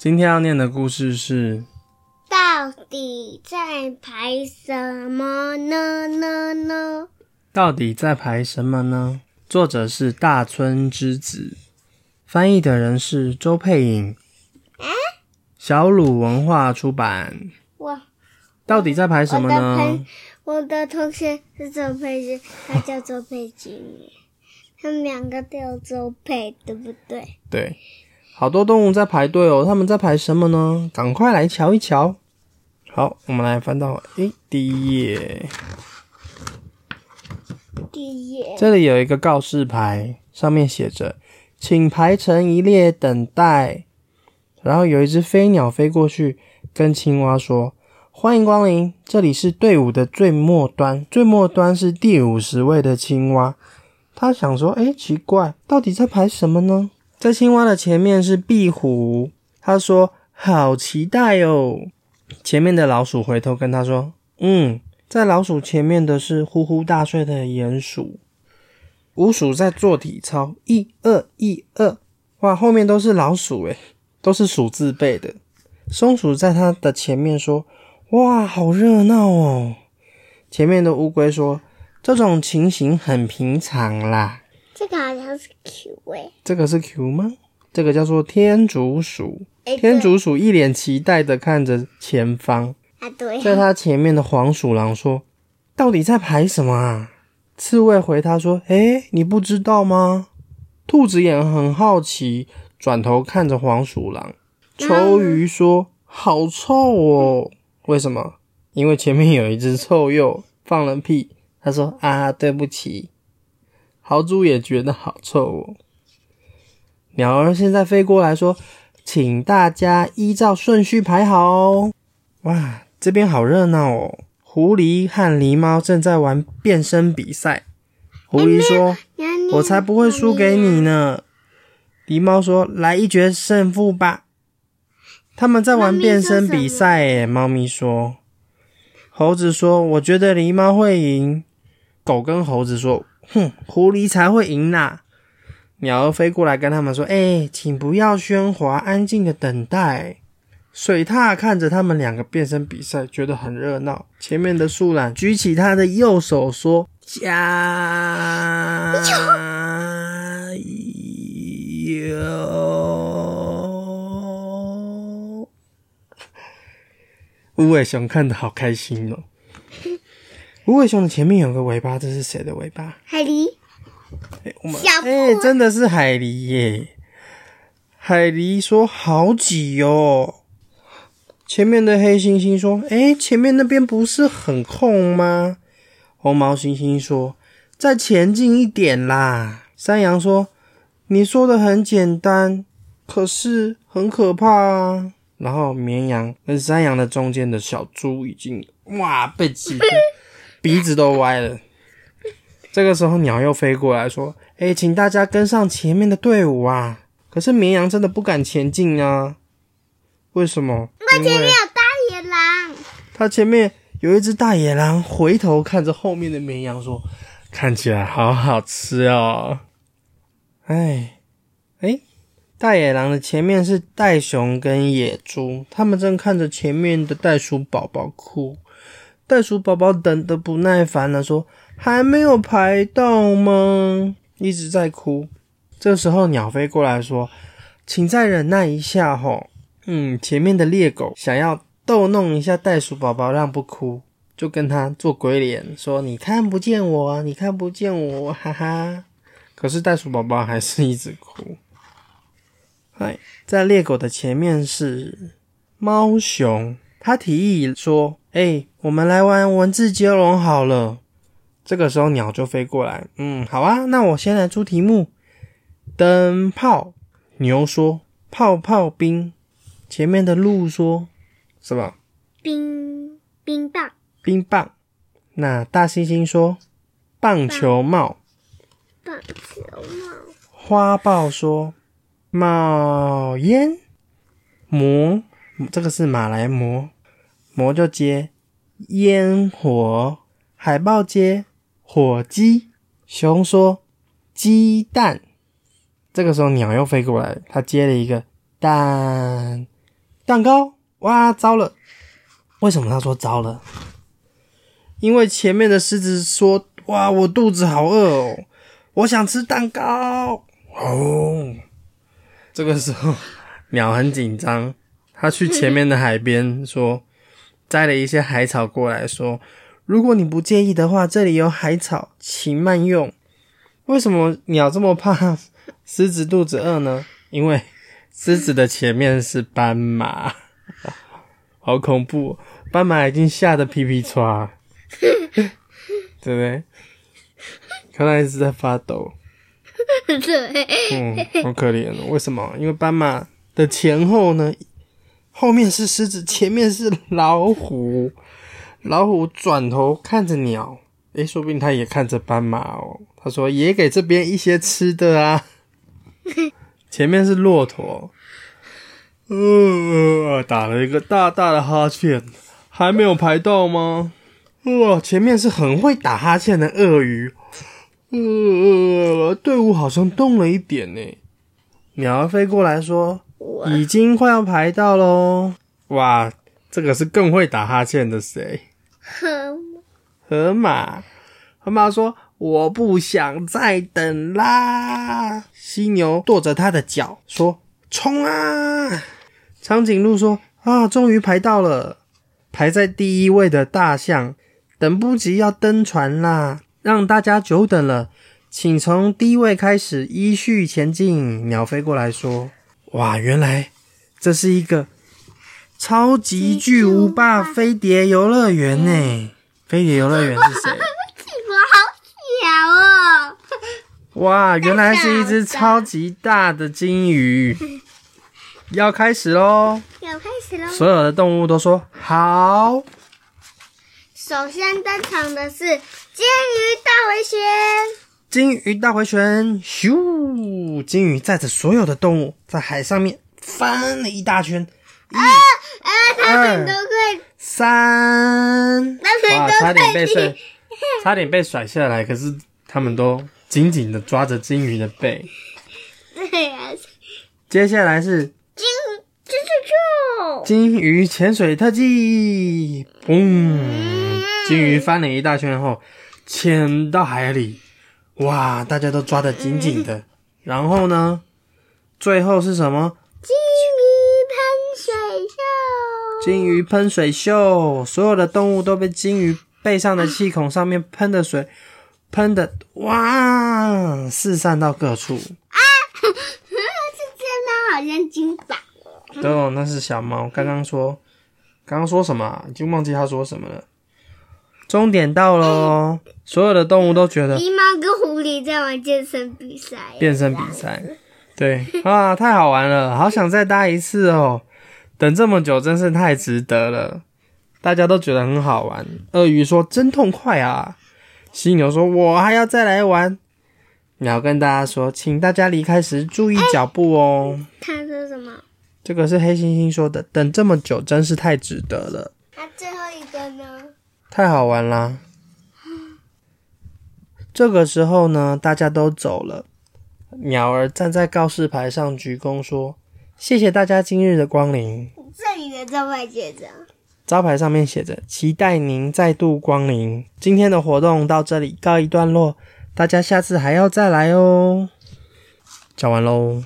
今天要念的故事是到底在排什么呢？呢呢？到底在排什么呢？作者是大村之子，翻译的人是周佩颖，小鲁文化出版。哇到底在排什么呢朋？我的同学是周佩君，他叫周佩君，他们两个都有周佩，对不对？对，好多动物在排队哦，他们在排什么呢？赶快来瞧一瞧。好，我们来翻到诶第一页，第一页，这里有一个告示牌，上面写着“请排成一列等待”。然后有一只飞鸟飞过去，跟青蛙说：“欢迎光临，这里是队伍的最末端，最末端是第五十位的青蛙。”他想说：“诶，奇怪，到底在排什么呢？”在青蛙的前面是壁虎，他说：“好期待哦！”前面的老鼠回头跟他说：“嗯。”在老鼠前面的是呼呼大睡的鼹鼠，鼯鼠在做体操，一二一二，哇，后面都是老鼠诶，都是鼠字辈的。松鼠在它的前面说：“哇，好热闹哦！”前面的乌龟说：“这种情形很平常啦。这个好像是 Q 哎、”这个是 Q 吗？这个叫做天竺鼠。诶天竺鼠一脸期待的看着前方。啊，对在他前面的黄鼠狼说：“到底在排什么啊？”刺猬回他说：“诶，你不知道吗？”兔子也很好奇，转头看着黄鼠狼。臭鱼说：“好臭哦！为什么？因为前面有一只臭鼬放了屁。”他说：“啊，对不起。”豪猪也觉得好臭哦。鸟儿现在飞过来说：“请大家依照顺序排好哦。”哇，这边好热闹哦！狐狸和狸猫正在玩变身比赛。狐狸说：“我才不会输给你呢。”狸猫说：“来一决胜负吧。”他们在玩变身比赛耶。猫咪说：“猴子说，我觉得狸猫会赢。”狗跟猴子说：“哼，狐狸才会赢呐！”鸟儿飞过来跟他们说：“哎、请不要喧哗，安静的等待。”水獭看着他们两个变身比赛，觉得很热闹。前面的树懒举起他的右手说：“加油！”无尾熊看得好开心哦。无尾熊的前面有个尾巴，这是谁的尾巴？海狸，哎我们小哎、布真的是海狸耶！海狸说：“好挤哦。”前面的黑猩猩说：“哎、前面那边不是很空吗？”红毛猩猩说：“再前进一点啦。”山羊说：“你说的很简单，可是很可怕啊。”然后绵羊跟山羊的中间的小猪已经哇被挤得鼻子都歪了。这个时候鸟又飞过来说：“哎、请大家跟上前面的队伍啊！”可是绵羊真的不敢前进啊，为什么？因为前面有大野狼，它前面有一只大野狼，回头看着后面的绵羊说：“看起来好好吃哦。”哎，哎，大野狼的前面是袋熊跟野猪，他们正看着前面的袋鼠宝宝哭。袋鼠宝宝等得不耐烦了，说：“还没有排到吗？”一直在哭。这时候鸟飞过来说：“请再忍耐一下吼。”嗯，前面的猎狗想要逗弄一下袋鼠宝宝，让不哭，就跟他做鬼脸，说：“你看不见我，你看不见我，哈哈。”可是袋鼠宝宝还是一直哭。嗨，在猎狗的前面是猫熊，他提议说：“哎、我们来玩文字接龙好了。”这个时候鸟就飞过来，嗯，好啊，那我先来出题目。灯泡，牛说：“泡泡冰。”前面的鹿说什么？冰冰棒，冰棒。那大猩猩说棒球帽。棒球帽，花豹说冒烟。魔，这个是马来貘，魔就接烟火。海豹接火鸡。熊说鸡蛋。这个时候鸟又飞过来，它接了一个蛋。蛋糕！哇，糟了！为什么他说糟了？因为前面的狮子说：“哇，我肚子好饿哦，我想吃蛋糕。”哦，这个时候鸟很紧张，它去前面的海边说，摘了一些海草过来说：“如果你不介意的话，这里有海草，请慢用。”为什么鸟这么怕狮子肚子饿呢？因为狮子的前面是斑马，好恐怖！斑马已经吓得皮皮抓。对不对？看来一直在发抖。对，嗯，好可怜哦。为什么？因为斑马的前后呢，后面是狮子，前面是老虎。老虎转头看着鸟，诶，说不定他也看着斑马哦。他说：“也给这边一些吃的啊。”前面是骆驼，呃，打了一个大大的哈欠，还没有排到吗？哇，前面是很会打哈欠的鳄鱼，呃，队伍好像动了一点呢。鸟儿飞过来说：“已经快要排到喽。”哇，这个是更会打哈欠的谁？河河马。河马说：“我不想再等啦。”犀牛跺着它的脚说：“冲啊！”长颈鹿说：“啊，终于排到了。”排在第一位的大象。等不及要登船啦，让大家久等了，请从第一位开始依序前进。鸟飞过来说：“哇，原来这是一个超级巨无霸飞碟游乐园呢！飞碟游乐园是谁？屁股好小哦！哇，原来是一只超级大的金鱼。要开始喽！要开始喽！所有的动物都说好。首先登场的是金鱼大回旋，金鱼大回旋，咻！金鱼载着所有的动物在海上面翻了一大圈，啊啊！他们都快三，哇，差点被快甩，差点被甩下来，可是他们都紧紧的抓着金鱼的背。接下来是金金鱼潜水特技，嘣！金鱼翻了一大圈后，潜到海里，哇！大家都抓得紧紧的。然后呢，最后是什么？金鱼喷水秀，金鱼喷水秀，所有的动物都被金鱼背上的气孔上面喷的水喷的，哇！四散到各处。啊，是真的好像金宝，哦，那是小猫。刚刚说，刚刚说什么啊？已经忘记他说什么了。终点到喽！所有的动物都觉得狸猫跟狐狸在玩健身比赛，变身比赛，对啊，太好玩了，好想再搭一次哦！等这么久真是太值得了，大家都觉得很好玩。鳄鱼说：“真痛快啊！”犀牛说：“我还要再来玩。”鸟跟大家说：“请大家离开时注意脚步哦。他说什么？这个是黑猩猩说的。等这么久真是太值得了，那最后一个呢？太好玩啦！这个时候呢，大家都走了。鸟儿站在告示牌上鞠躬说：“谢谢大家今日的光临。这里的招牌写着。”招牌上面写着：“期待您再度光临。”今天的活动到这里告一段落，大家下次还要再来哦。讲完喽。